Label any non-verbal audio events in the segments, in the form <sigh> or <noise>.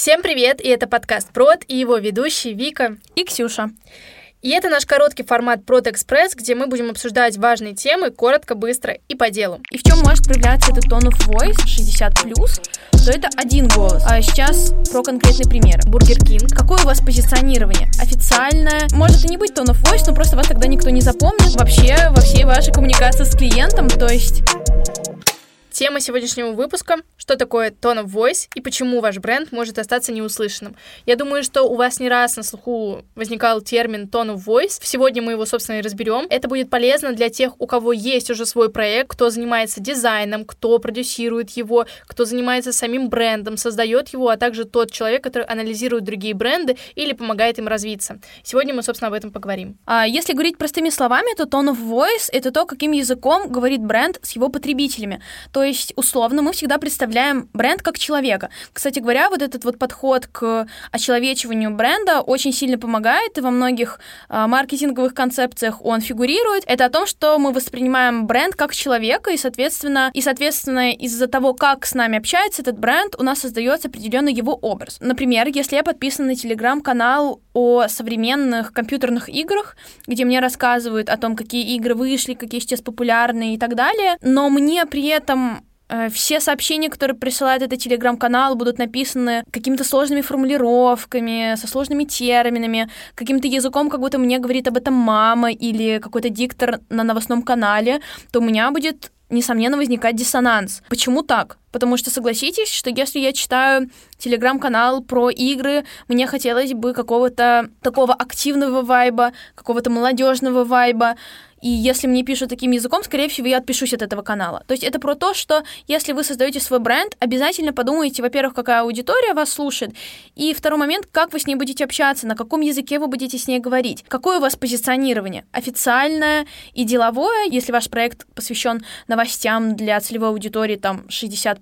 Всем привет, и это подкаст PROD и его ведущие Вика и Ксюша. И это наш короткий формат PROD Экспресс, где мы будем обсуждать важные темы коротко, быстро и по делу. И в чем может проявляться этот tone of voice 60+, то это один голос. А сейчас про конкретный пример. Burger King. Какое у вас позиционирование? Официальное? Может и не быть tone of voice, но просто вас тогда никто не запомнит. Вообще во всей вашей коммуникации с клиентом, то есть Тема сегодняшнего выпуска — что такое tone of voice и почему ваш бренд может остаться неуслышанным. Я думаю, что у вас не раз на слуху возникал термин tone of voice. Сегодня мы его, собственно, и разберем. Это будет полезно для тех, у кого есть уже свой проект, кто занимается дизайном, кто продюсирует его, кто занимается самим брендом, создает его, а также тот человек, который анализирует другие бренды или помогает им развиться. Сегодня мы, собственно, об этом поговорим. А если говорить простыми словами, то tone of voice — это то, каким языком говорит бренд с его потребителями. То есть, условно, мы всегда представляем бренд как человека. Кстати говоря, вот этот вот подход к очеловечиванию бренда очень сильно помогает, и во многих э, маркетинговых концепциях он фигурирует. Это о том, что мы воспринимаем бренд как человека, и, соответственно, и, соответственно, из-за того, как с нами общается этот бренд, у нас создается определенный его образ. Например, если я подписана на телеграм-канал о современных компьютерных играх, где мне рассказывают о том, какие игры вышли, какие сейчас популярны и так далее, но мне при этом все сообщения, которые присылает этот телеграм-канал, будут написаны какими-то сложными формулировками, со сложными терминами, каким-то языком, как будто мне говорит об этом мама или какой-то диктор на новостном канале, то у меня будет несомненно, возникать диссонанс. Почему так? Потому что согласитесь, что если я читаю телеграм-канал про игры, мне хотелось бы какого-то такого активного вайба, какого-то молодежного вайба, и если мне пишут таким языком, скорее всего, я отпишусь от этого канала. То есть это про то, что если вы создаете свой бренд, обязательно подумайте, во-первых, какая аудитория вас слушает, и второй момент, как вы с ней будете общаться, на каком языке вы будете с ней говорить, какое у вас позиционирование, официальное и деловое, если ваш проект посвящен новостям для целевой аудитории там 60+,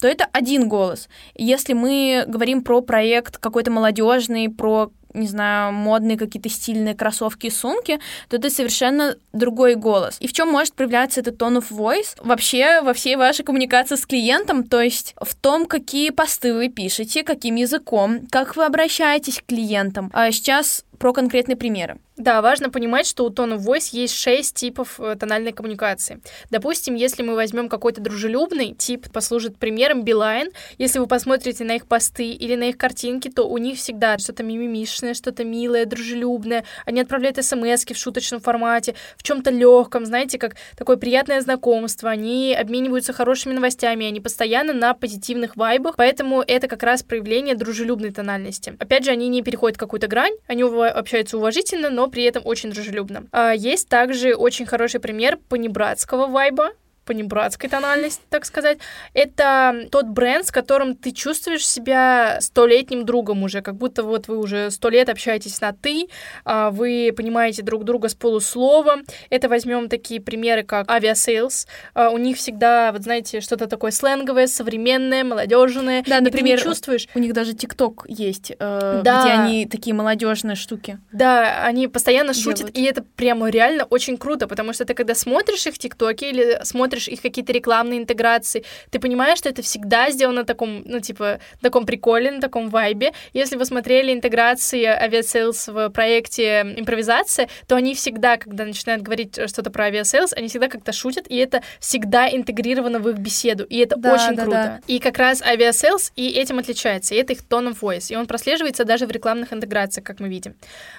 то это один голос. Если мы говорим про проект какой-то молодежный, про не знаю, модные какие-то стильные кроссовки и сумки, то это совершенно другой голос. И в чем может проявляться этот tone of voice? Вообще во всей вашей коммуникации с клиентом, то есть в том, какие посты вы пишете, каким языком, как вы обращаетесь к клиентам. А сейчас про конкретные примеры. Да, важно понимать, что у Tone Voice есть шесть типов э, тональной коммуникации. Допустим, если мы возьмем какой-то дружелюбный тип, послужит примером Билайн. Если вы посмотрите на их посты или на их картинки, то у них всегда что-то мимимишное, что-то милое, дружелюбное. Они отправляют смс в шуточном формате, в чем-то легком, знаете, как такое приятное знакомство. Они обмениваются хорошими новостями, они постоянно на позитивных вайбах, поэтому это как раз проявление дружелюбной тональности. Опять же, они не переходят какую-то грань, они общаются уважительно, но при этом очень дружелюбно. А, есть также очень хороший пример понебратского вайба, понебратской тональности, так сказать. Это тот бренд, с которым ты чувствуешь себя столетним другом уже, как будто вот вы уже сто лет общаетесь на «ты», а, вы понимаете друг друга с полуслова. Это возьмем такие примеры, как авиасейлс. А, у них всегда, вот знаете, что-то такое сленговое, современное, молодежное. Да, например, ты чувствуешь. У них даже ТикТок есть, э, да. где они такие молодежные штуки. Да, они постоянно делают. шутят, и это прямо реально очень круто, потому что ты когда смотришь их ТикТоки или смотришь смотришь их какие-то рекламные интеграции, ты понимаешь, что это всегда сделано на таком, ну, типа, таком приколе, на таком вайбе. Если вы смотрели интеграции Aviasales в проекте импровизация, то они всегда, когда начинают говорить что-то про Aviasales, они всегда как-то шутят, и это всегда интегрировано в их беседу, и это да, очень да, круто. Да. И как раз Aviasales и этим отличается, и это их tone of voice, и он прослеживается даже в рекламных интеграциях, как мы видим.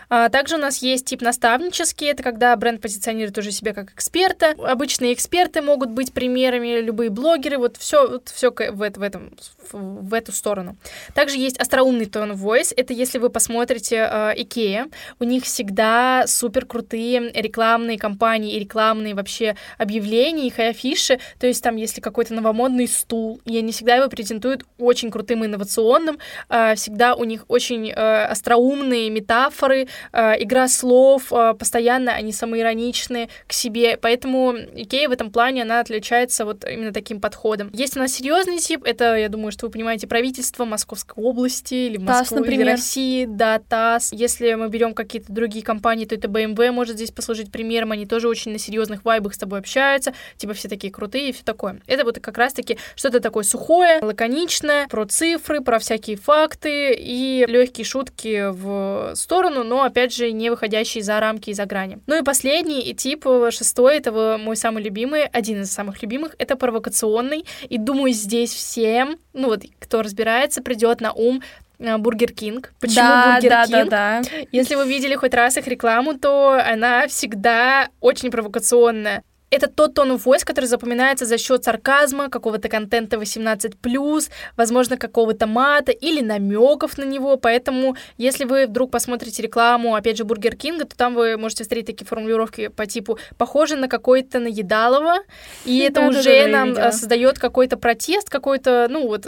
А, также у нас есть тип наставнический, это когда бренд позиционирует уже себя как эксперта. Обычные эксперты могут могут быть примерами любые блогеры, вот все, вот все в, в этом, в эту сторону. Также есть остроумный tone voice, это если вы посмотрите э, IKEA, у них всегда супер крутые рекламные кампании и рекламные вообще объявления, их афиши, то есть там, если какой-то новомодный стул, и они всегда его презентуют очень крутым инновационным, э, всегда у них очень э, остроумные метафоры, э, игра слов, э, постоянно они самоироничны к себе, поэтому IKEA в этом плане, она она отличается вот именно таким подходом. Есть у нас серьезный тип, это, я думаю, что вы понимаете, правительство Московской области или Москвы, ТАСС, или России, да, ТАСС. Если мы берем какие-то другие компании, то это BMW может здесь послужить примером, они тоже очень на серьезных вайбах с тобой общаются, типа все такие крутые и все такое. Это вот как раз-таки что-то такое сухое, лаконичное, про цифры, про всякие факты и легкие шутки в сторону, но, опять же, не выходящие за рамки и за грани. Ну и последний и тип, шестой, это мой самый любимый, один из самых любимых, это провокационный. И думаю, здесь всем, ну вот, кто разбирается, придет на ум э, Бургер Кинг. Почему да, Бургер да, Кинг? Да, да. Если вы видели хоть раз их рекламу, то она всегда очень провокационная. Это тот tone of voice, который запоминается за счет сарказма, какого-то контента 18+, возможно, какого-то мата или намеков на него. Поэтому, если вы вдруг посмотрите рекламу, опять же, Бургер Кинга, то там вы можете встретить такие формулировки по типу «похоже на какое-то наедалово», и <laughs> это уже нам э, создает какой-то протест, какой-то, ну вот,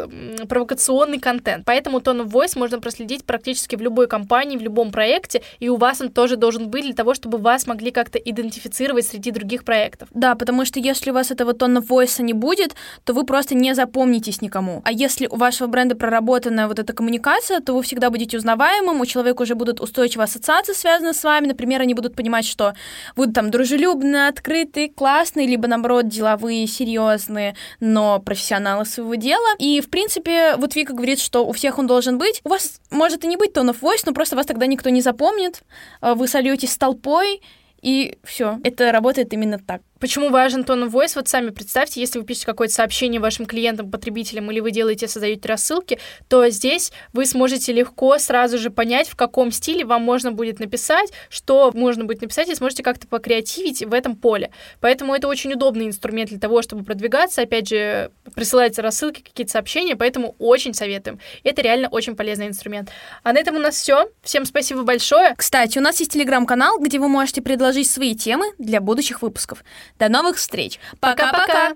провокационный контент. Поэтому тон of voice можно проследить практически в любой компании, в любом проекте, и у вас он тоже должен быть для того, чтобы вас могли как-то идентифицировать среди других проектов. Да, потому что если у вас этого тона войса не будет, то вы просто не запомнитесь никому. А если у вашего бренда проработана вот эта коммуникация, то вы всегда будете узнаваемым, у человека уже будут устойчивые ассоциации связаны с вами. Например, они будут понимать, что вы там дружелюбные, открытые, классные, либо наоборот деловые, серьезные, но профессионалы своего дела. И, в принципе, вот Вика говорит, что у всех он должен быть. У вас может и не быть тонов voice, но просто вас тогда никто не запомнит. А вы сольетесь с толпой, и все. Это работает именно так. Почему важен тон voice? Вот сами представьте, если вы пишете какое-то сообщение вашим клиентам, потребителям, или вы делаете, создаете рассылки, то здесь вы сможете легко сразу же понять, в каком стиле вам можно будет написать, что можно будет написать, и сможете как-то покреативить в этом поле. Поэтому это очень удобный инструмент для того, чтобы продвигаться. Опять же, присылаются рассылки, какие-то сообщения, поэтому очень советуем. Это реально очень полезный инструмент. А на этом у нас все. Всем спасибо большое. Кстати, у нас есть телеграм-канал, где вы можете предложить свои темы для будущих выпусков. До новых встреч. Пока-пока!